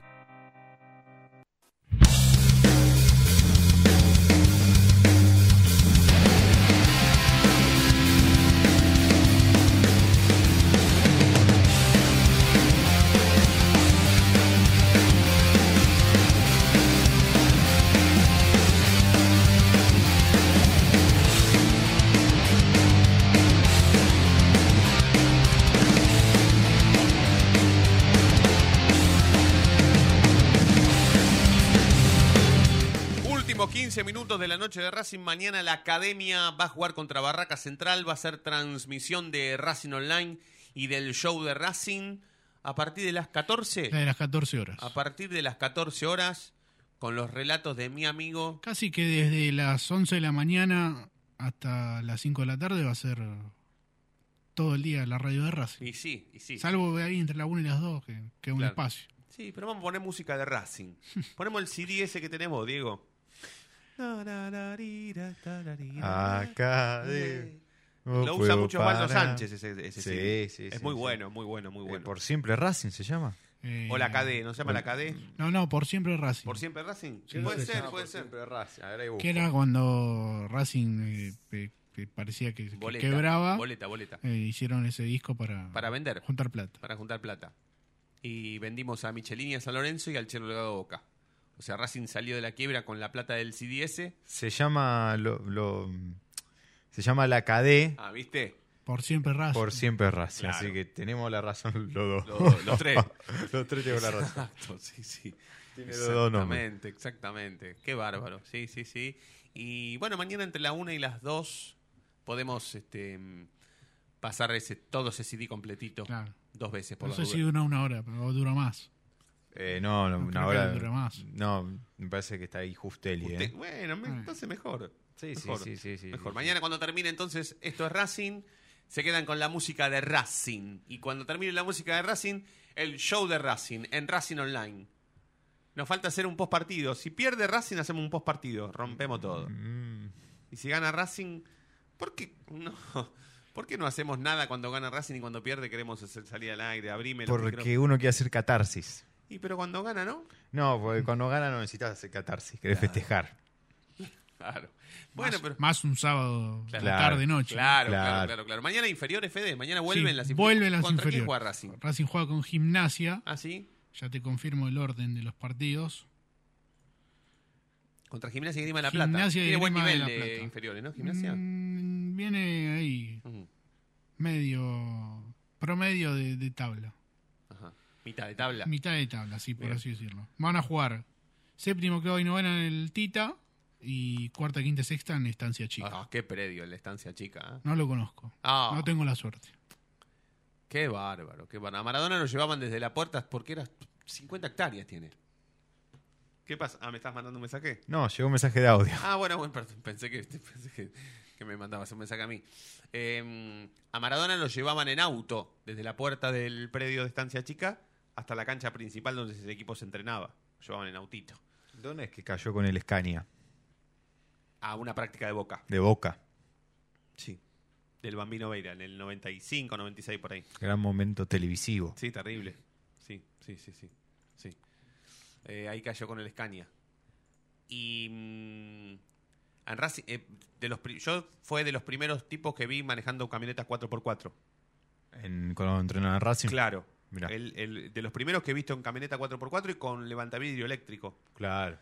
Noche de Racing. Mañana la academia va a jugar contra Barraca Central. Va a ser transmisión de Racing Online y del show de Racing a partir de las 14. De las 14 horas. A partir de las 14 horas, con los relatos de mi amigo. Casi que desde las 11 de la mañana hasta las 5 de la tarde va a ser todo el día la radio de Racing. Y sí, y sí. Salvo ahí entre la 1 y las 2, que, que es un Claro. espacio. Sí, pero vamos a poner música de Racing. Ponemos el CD ese que tenemos, Diego. Acá de- no Lo usa mucho Osvaldo. Sánchez ese, ese Sí, CD. sí, Es sí, muy sí. bueno, muy bueno, muy Eh, bueno. por siempre Racing se llama. Eh, O la KD, ¿no se llama la KD? No, no, por siempre Racing. ¿Por siempre Racing? Sí, puede sí, ser, sí. puede ser. Que era cuando Racing eh, que parecía que, que Boleta, quebraba. boleta, boleta. eh, hicieron ese disco para, Para vender. juntar plata. Para juntar plata. Y vendimos a Michelini, a San Lorenzo y al Chelo Delgado Boca. O sea, Racing salió de la quiebra con la plata del CDS. Se llama lo, lo- se llama la KD Ah, ¿viste? Por siempre Racing. por siempre Racing, Claro. así que tenemos la razón los dos. Los, los tres. los tres tenemos la razón. Exacto, sí, sí. Tiene los dos nombres. Exactamente, exactamente. Qué bárbaro. Sí, sí, sí. Y bueno, mañana entre la una y las dos podemos este, pasar ese, todo ese CD completito Claro. dos veces por No sé si dura una hora, pero dura más. Eh, no, no, No, una creo hora. que dura más. No, me parece que está ahí Justelli. Usted- ¿eh? Bueno, me- entonces mejor. Sí, sí, Mejor. sí, sí, sí, Mejor. sí, Mañana cuando termine entonces esto es Racing, se quedan con la música de Racing. Y cuando termine la música de Racing, el show de Racing en Racing Online. Nos falta hacer un post partido. Si pierde Racing, hacemos un post partido. Rompemos todo. Mm. Y si gana Racing, ¿Por qué no, ¿Por qué no hacemos nada cuando gana Racing y cuando pierde queremos hacer salir al aire? Abrime Porque uno quiere hacer catarsis. Y pero cuando gana, ¿no? No, porque cuando gana no necesitas hacer catarsis, querés festejar. Claro. Bueno, más, pero. más un sábado Claro. tarde noche. Claro, claro, Claro. claro, claro. Mañana inferiores, Fede. Mañana Sí, vuelven las inferiores. vuelven las ¿Contra quién inferiores. juega Racing? Racing juega con gimnasia. Ah, sí. Ya te confirmo el orden de los partidos. Contra Gimnasia y Grima de la Plata. Gimnasia y Tiene buen Grima de nivel La de, Plata. inferiores, ¿no? Gimnasia. Mm, viene ahí, medio promedio de, de tabla. Mitad de tabla. Mitad de tabla, sí, por Bien. así decirlo. Van a jugar séptimo que hoy no en el Tita y cuarta, quinta, sexta en Estancia Chica. Ah, qué predio, la estancia chica. ¿eh? No lo conozco. Ah. No tengo la suerte. Qué bárbaro, qué bárbaro. A Maradona lo llevaban desde la puerta porque era 50 hectáreas tiene. ¿Qué pasa? Ah, ¿me estás mandando un mensaje? No, llegó un mensaje de audio. Ah, bueno, bueno, perdón, pensé que, pensé que, que me mandabas un mensaje a mí. Eh, a Maradona lo llevaban en auto desde la puerta del predio de Estancia Chica hasta la cancha principal donde ese equipo se entrenaba. Llevaban en autito. ¿Dónde es que cayó con el Scania? A una práctica de boca. De Boca. Sí. Del Bambino Veira, en el 95, 96 por ahí. Gran momento televisivo. Sí, terrible. Sí, sí, sí, sí. sí. Eh, ahí cayó con el Scania. Y mm, en Racing, eh, de los yo fue de los primeros tipos que vi manejando camionetas 4x4. En, cuando entrenaba en Racing. Claro. El- el- de los primeros que he visto en camioneta 4x4 y con levantavidrio eléctrico. Claro.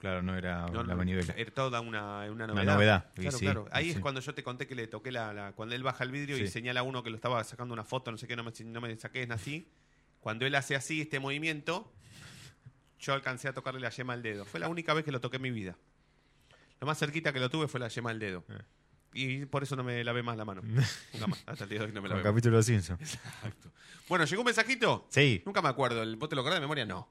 Claro, no era No, la manivela. Era toda una, una Una novedad. novedad, Claro, sí, claro. Ahí es cuando yo te conté que le toqué la. la- cuando él baja el vidrio y señala a uno que lo estaba sacando una foto, no sé qué, no me, no me saques así. Cuando él hace así este movimiento, yo alcancé a tocarle la yema al dedo. Fue la única vez que lo toqué en mi vida. Lo más cerquita que lo tuve fue la yema al dedo. Eh. Y por eso no me lavé más la mano. Nunca más. Hasta el día de hoy no me lavé. capítulo de. Exacto. Bueno, ¿llegó un mensajito? Sí. Nunca me acuerdo. ¿El- ¿Vos te lo acordás de memoria? No.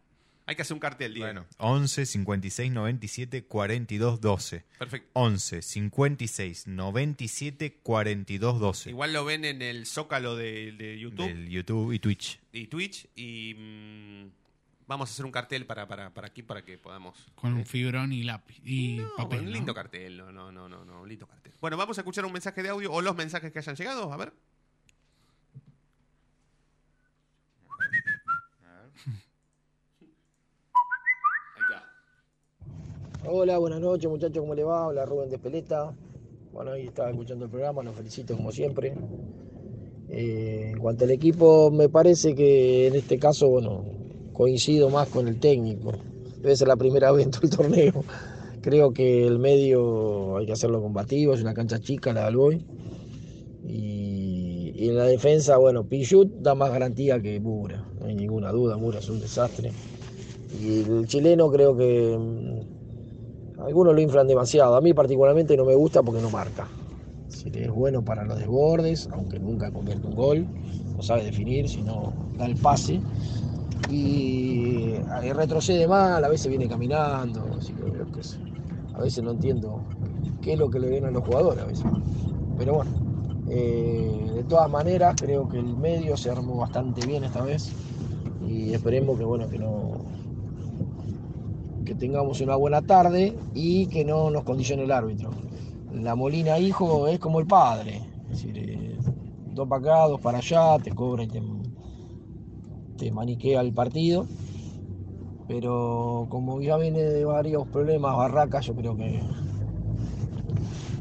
Hay que hacer un cartel, Diego. Bueno, 11 56 97 42 12. Perfecto. 11 56 97 42 12. Igual lo ven en el zócalo de, de YouTube Del YouTube y Twitch. y Twitch. Y mm, vamos a hacer un cartel para, para, para aquí para que podamos. Con un fibrón y lápiz. Y No, papel. un ¿no? lindo cartel. No, no, no, no, no, un lindo cartel. Bueno, vamos a escuchar un mensaje de audio o los mensajes que hayan llegado. A ver. Ahí está. Hola, buenas noches muchachos, ¿cómo le va? Hola Rubén de Peleta. Bueno, ahí estaba escuchando el programa, los felicito como siempre. Eh, en cuanto al equipo, me parece que en este caso, bueno, coincido más con el técnico. Debe ser la primera vez en todo el torneo. Creo que el medio hay que hacerlo combativo, es una cancha chica la del Boy. Y, y en la defensa, bueno, Pichut da más garantía que Mura, no hay ninguna duda, Mura es un desastre. Y el chileno creo que algunos lo inflan demasiado. A mí particularmente no me gusta porque no marca. Decir, es bueno para los desbordes, aunque nunca convierte un gol. No sabe definir, sino da el pase. Y retrocede mal, a veces viene caminando. Así que a veces no entiendo qué es lo que le ven a los jugadores. A veces. Pero bueno, eh, de todas maneras creo que el medio se armó bastante bien esta vez. Y esperemos que bueno que no, que tengamos una buena tarde y que no nos condicione el árbitro. La Molina hijo es como el padre, es decir, eh, dos para acá, dos para allá, te cobra y te, maniquea el partido. Pero como ya viene de varios problemas, Barracas, yo creo que,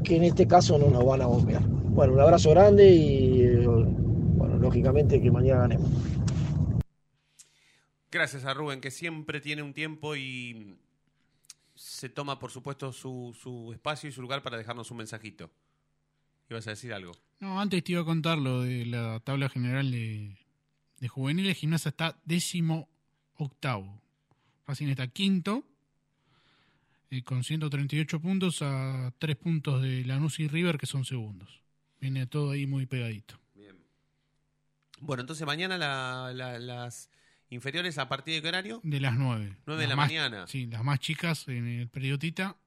que en este caso no nos van a bombear. Bueno, un abrazo grande y eh, bueno, lógicamente que mañana ganemos. Gracias a Rubén, que siempre tiene un tiempo y se toma, por supuesto, su, su espacio y su lugar para dejarnos un mensajito. ¿Ibas a decir algo? No, antes te iba a contar lo de la tabla general de, de juveniles. Gimnasia está décimo octavo. Racing está quinto eh, con 138 puntos a 3 puntos de Lanús y River que son segundos. Viene todo ahí muy pegadito. Bien. Bueno, entonces mañana la- la- las inferiores a partir de qué horario? De las 9. 9 de la más- mañana. Sí, las más chicas en el Periodita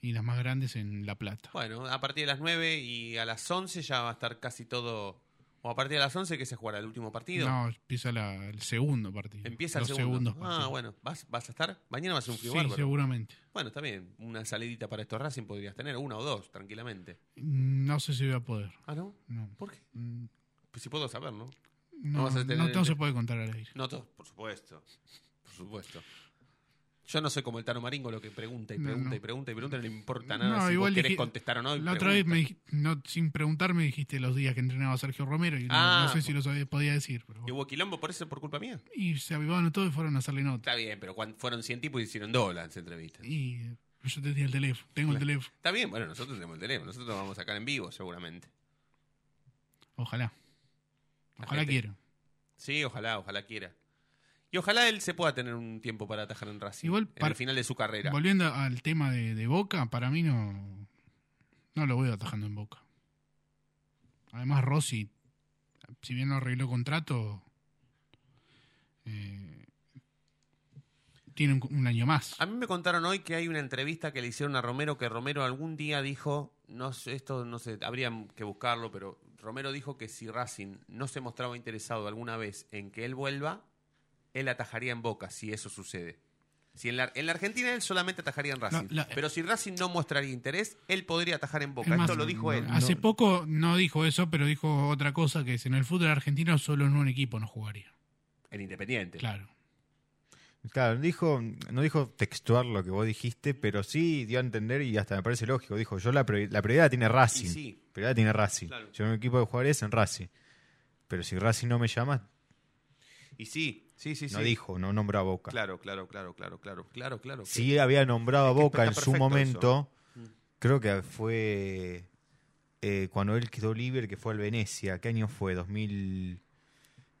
y las más grandes en La Plata. Bueno, a partir de las 9 y a las 11 ya va a estar casi todo ¿O a partir de las 11 que se jugará el último partido? No, empieza la- el segundo partido. Empieza Los el segundo. segundos ah, bueno. ¿Vas, ¿Vas a estar? Mañana va a ser un frío Sí, bárbaro. seguramente. Bueno, está bien. Una salidita para estos Racing podrías tener, una o dos, tranquilamente. No sé si voy a poder. ¿Ah, no? No. ¿Por qué? Mm, Pues si puedo saber, ¿no? No, vas a tener- no todo se puede contar al aire. No todo, por supuesto. Por supuesto. Yo no soy como el Tano Maringo, lo que pregunta y pregunta no. y pregunta y pregunta, no le importa nada. No, si igual vos querés dije- contestar o no. La otra vez, me dijiste- no, sin preguntar, me dijiste los días que entrenaba Sergio Romero y no, Ah. no sé si lo sabía- podía decir. Pero, ¿Y hubo quilombo por eso, por culpa mía? y se avivaron todos y fueron a hacerle nota. Está bien, pero cuando fueron 100 tipos y hicieron dólares entrevistas. Y yo tenía el teléfono, tengo el teléfono. Está bien, bueno, nosotros tenemos el teléfono, nosotros lo vamos a sacar en vivo seguramente. Ojalá. Ojalá gente- quiera. Sí, ojalá, ojalá quiera. Y ojalá él se pueda tener un tiempo para atajar en Racing. Igual, en el final de su carrera. Volviendo al tema de, de Boca, para mí no, no lo veo atajando en Boca. Además, Rossi, si bien no arregló contrato, eh, tiene un, un año más. A mí me contaron hoy que hay una entrevista que le hicieron a Romero que Romero algún día dijo, no sé, esto no sé, habría que buscarlo, pero Romero dijo que si Racing no se mostraba interesado alguna vez en que él vuelva, él atajaría en Boca, si eso sucede. Si en la, en la Argentina él solamente atajaría en Racing, la- pero si Racing no mostraría interés, él podría atajar en Boca. Es más, esto lo dijo él. Hace poco no dijo eso, pero dijo otra cosa, que es en el fútbol argentino solo en un equipo no jugaría. En Independiente. Claro. Claro, dijo, no dijo textual lo que vos dijiste, pero sí dio a entender y hasta me parece lógico. Dijo, yo la, la prioridad tiene Racing. Sí. Prioridad tiene Racing. Claro. Yo un equipo de jugadores en Racing. Pero si Racing no me llama, Y sí, sí, sí, no sí. dijo, no nombra a Boca. Claro, claro, claro, claro, claro, claro, claro. Sí había nombrado a que Boca en su momento. eso. Creo que fue eh, cuando él quedó libre, que fue al Venecia. ¿Qué año fue? 2000...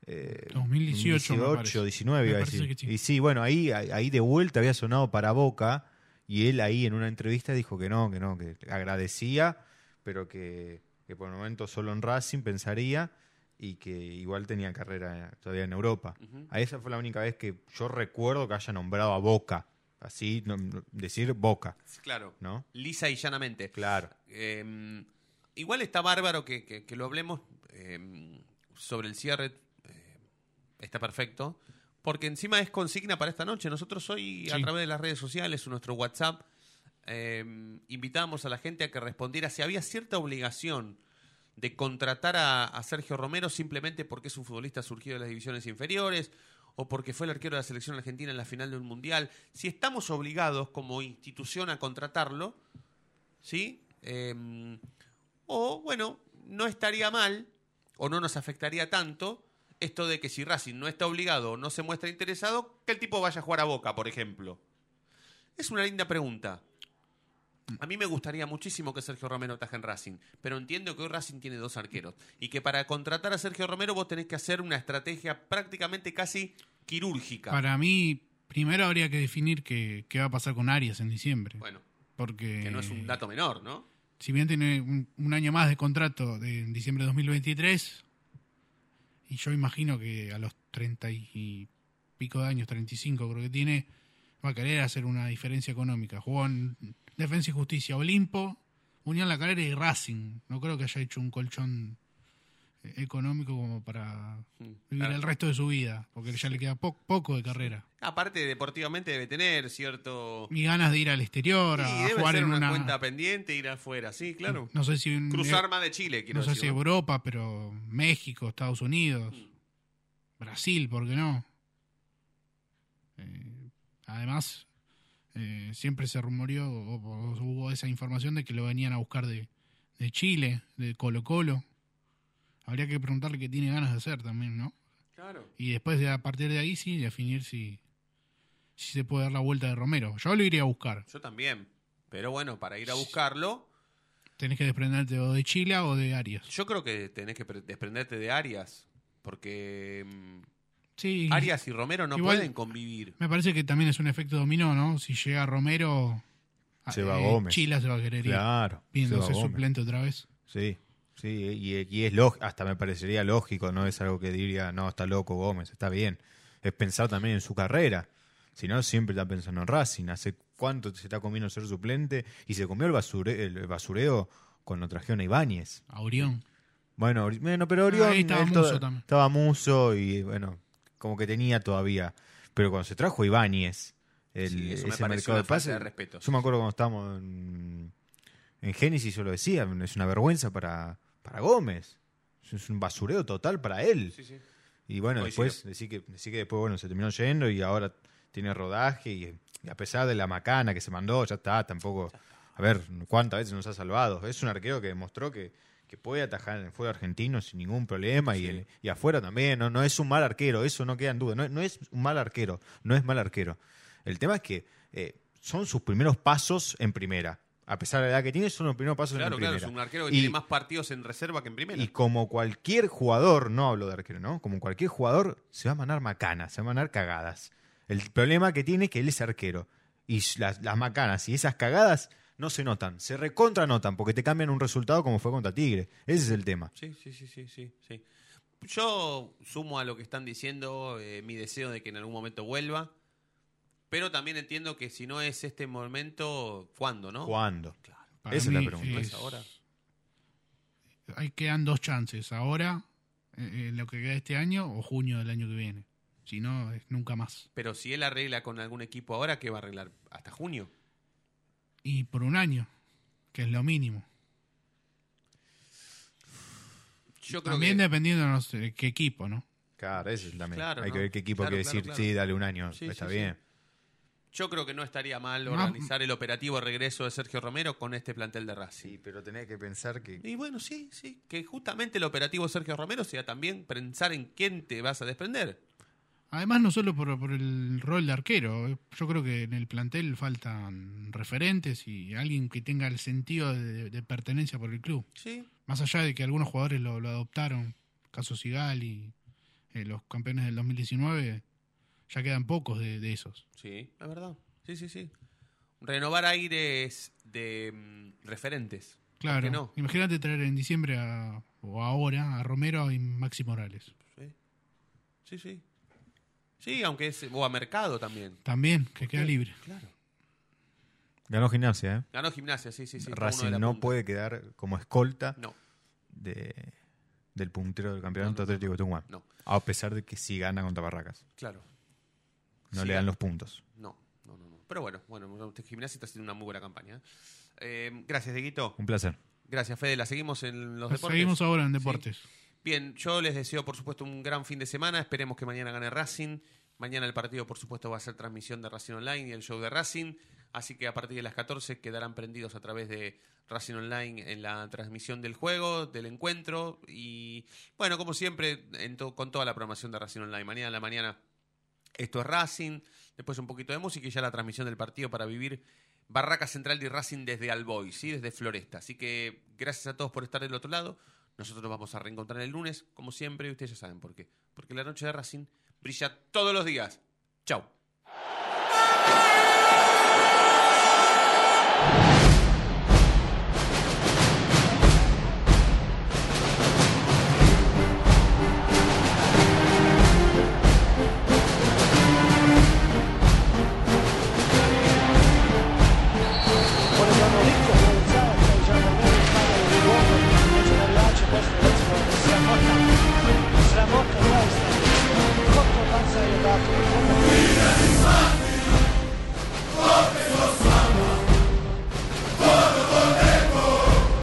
eh, 2018, me 18, parece. 19 Me iba a decir. sí. Y sí, bueno, ahí, ahí de vuelta había sonado para Boca y él ahí en una entrevista dijo que no, que no, que agradecía, pero que, que por el momento solo en Racing pensaría y que igual tenía carrera todavía en Europa. Ujú. A esa fue la única vez que yo recuerdo que haya nombrado a Boca. Así, no- no- decir Boca. Claro. ¿No? Lisa y llanamente. Claro. Eh, igual está bárbaro que, que- que lo hablemos eh, sobre el cierre. Está perfecto. Porque encima es consigna para esta noche. Nosotros hoy, a través de las redes sociales nuestro WhatsApp, eh, invitábamos a la gente a que respondiera si había cierta obligación de contratar a, a Sergio Romero simplemente porque es un futbolista surgido de las divisiones inferiores o porque fue el arquero de la selección argentina en la final de un mundial. Si estamos obligados como institución a contratarlo, ¿sí? Eh, o, bueno, no estaría mal, o no nos afectaría tanto, esto de que si Racing no está obligado o no se muestra interesado, que el tipo vaya a jugar a Boca, por ejemplo. Es una linda pregunta. A mí me gustaría muchísimo que Sergio Romero ataje en Racing, pero entiendo que hoy Racing tiene dos arqueros y que para contratar a Sergio Romero vos tenés que hacer una estrategia prácticamente casi quirúrgica. Para mí, primero habría que definir qué, qué va a pasar con Arias en diciembre. Bueno, Porque que no es un dato menor, ¿no? si bien tiene un, un año más de contrato de en diciembre de 2023, y yo imagino que a los 30 y pico de años, 35 creo que tiene, va a querer hacer una diferencia económica. Jugó en Defensa y Justicia, Olimpo, Unión La Calera y Racing. No creo que haya hecho un colchón económico como para vivir claro. el resto de su vida, porque ya le queda po- poco de carrera. Aparte, deportivamente debe tener cierto... Y ganas de ir al exterior, Y a debe jugar ser en una, una... cuenta pendiente, ir afuera, sí, claro. No sé si... Cruzar más de Chile, quiero no sé decir, si. Europa, pero México, Estados Unidos, Brasil, ¿por qué no? Eh, además, eh, siempre se rumoreó o, o hubo esa información de que lo venían a buscar de, de Chile, de Colo Colo. Habría que preguntarle qué tiene ganas de hacer también, ¿no? Claro. Y después, de, a partir de ahí, sí, definir si, si se puede dar la vuelta de Romero. Yo lo iría a buscar. Yo también. Pero bueno, para ir a buscarlo, Tenés que desprenderte o de Chile o de Arias. yo creo que tenés que pre- desprenderte de Arias. Porque mm, Sí. Arias y Romero no Igual- pueden convivir. Me parece que también es un efecto dominó, ¿no? Si llega Romero, Se va eh, Gómez. Chila se va a querer ir. Claro, Viéndose suplente otra vez. Sí, sí, y, y es lógico, hasta me parecería lógico, no es algo que diría, no, está loco Gómez, está bien. Es pensar también en su carrera. Si no, siempre está pensando en Racing. ¿Hace cuánto se está comiendo ser suplente? Y se comió el, basure, el basureo cuando trajeron a Ibáñez. A Orión. Bueno, bueno, pero Orión estaba toda- también. estaba Muso y bueno, como que tenía todavía. Pero cuando se trajo Ibáñez, el, Sí, eso me ese mercado una de pases, de respeto, Yo me acuerdo cuando estábamos en, en Génesis, yo lo decía, es una vergüenza para, para Gómez. Es un basureo total para él. Sí, sí. Y bueno, Coincido. después, decir que, decir que después, bueno, se terminó yendo y ahora tiene rodaje y, y a pesar de la macana que se mandó, ya está, tampoco... A ver, ¿cuántas veces nos ha salvado? Es un arquero que demostró que, que puede atajar en el fútbol argentino sin ningún problema y, y afuera también. No, no es un mal arquero, eso no queda en duda. No, no es un mal arquero, no es mal arquero. El tema es que eh, son sus primeros pasos en primera. A pesar de la edad que tiene, son los primeros pasos Claro, en claro, primera. es un arquero que Y- tiene más partidos en reserva que en primera. y como cualquier jugador, no hablo de arquero, ¿no? Como cualquier jugador, se va a mandar macanas, se va a mandar cagadas. El problema que tiene es que él es arquero. Y las, las macanas y esas cagadas no se notan, se recontra notan, porque te cambian un resultado como fue contra Tigre. Ese es el tema. Sí, sí, sí, sí, sí, sí. Yo sumo a lo que están diciendo eh, mi deseo de que en algún momento vuelva, pero también entiendo que si no es este momento, ¿cuándo, no? ¿Cuándo? Para Esa es la pregunta. ¿No es- ahora? Ahí quedan dos chances. Ahora, eh, en lo que queda de este año, o junio del año que viene. Si no, es nunca más. Pero si él arregla con algún equipo ahora, ¿qué va a arreglar? ¿Hasta junio? Y por un año, que es lo mínimo. Yo creo También que... dependiendo no sé, qué equipo, ¿no? Claro, ese es también. Claro, Hay ¿no? que ver qué equipo Claro, quiere claro, decir, claro. sí, dale un año, Sí, está sí, bien. Yo creo que no estaría mal organizar el operativo regreso de Sergio Romero con este plantel de Racing. Sí, pero tenés que pensar que... Y bueno, sí, sí, que justamente el operativo de Sergio Romero sea también pensar en quién te vas a desprender. Además, no solo por, por el rol de arquero. eh, Yo creo que en el plantel faltan referentes y alguien que tenga el sentido de, de pertenencia por el club. Sí. Más allá de que algunos jugadores lo, lo adoptaron, caso Sigal y eh, los campeones del 2019, ya quedan pocos de, de esos. Sí, es verdad. Sí, sí, sí. Renovar aires de mm, referentes. ¿Por Claro, no? imagínate traer en diciembre a- o ahora a Romero y Maxi Morales. Sí, sí. Sí, aunque es. O a mercado también. También, que queda Sí, libre. Claro. Ganó gimnasia, ¿eh? Ganó gimnasia, sí, sí, sí. está uno de Racing la no punta. puede quedar como escolta No. de, del puntero del campeonato No, no, Atlético de Tucumán. no. A pesar de que sí gana contra Barracas. Claro. No Sí, le dan los puntos. No, no, no, no. Pero bueno, bueno, gimnasia está haciendo una muy buena campaña. ¿eh? Eh, gracias, Dieguito. Un placer. Gracias, Fede. La seguimos en los deportes. Seguimos ahora en Sí. deportes. Bien, yo les deseo, por supuesto, un gran fin de semana. Esperemos que mañana gane Racing. Mañana el partido, por supuesto, va a ser transmisión de Racing Online y el show de Racing. Así que a partir de las 14 quedarán prendidos a través de Racing Online en la transmisión del juego, del encuentro. Y bueno, como siempre, en to- con toda la programación de Racing Online. Mañana en la mañana esto es Racing. Después un poquito de música y ya la transmisión del partido para vivir Barraca Central de Racing desde Alboy, ¿sí? desde Floresta. Así que gracias a todos por estar del otro lado. Nosotros nos vamos a reencontrar el lunes, como siempre, y ustedes ya saben por qué. Porque la noche de Racing brilla todos los días. Chau.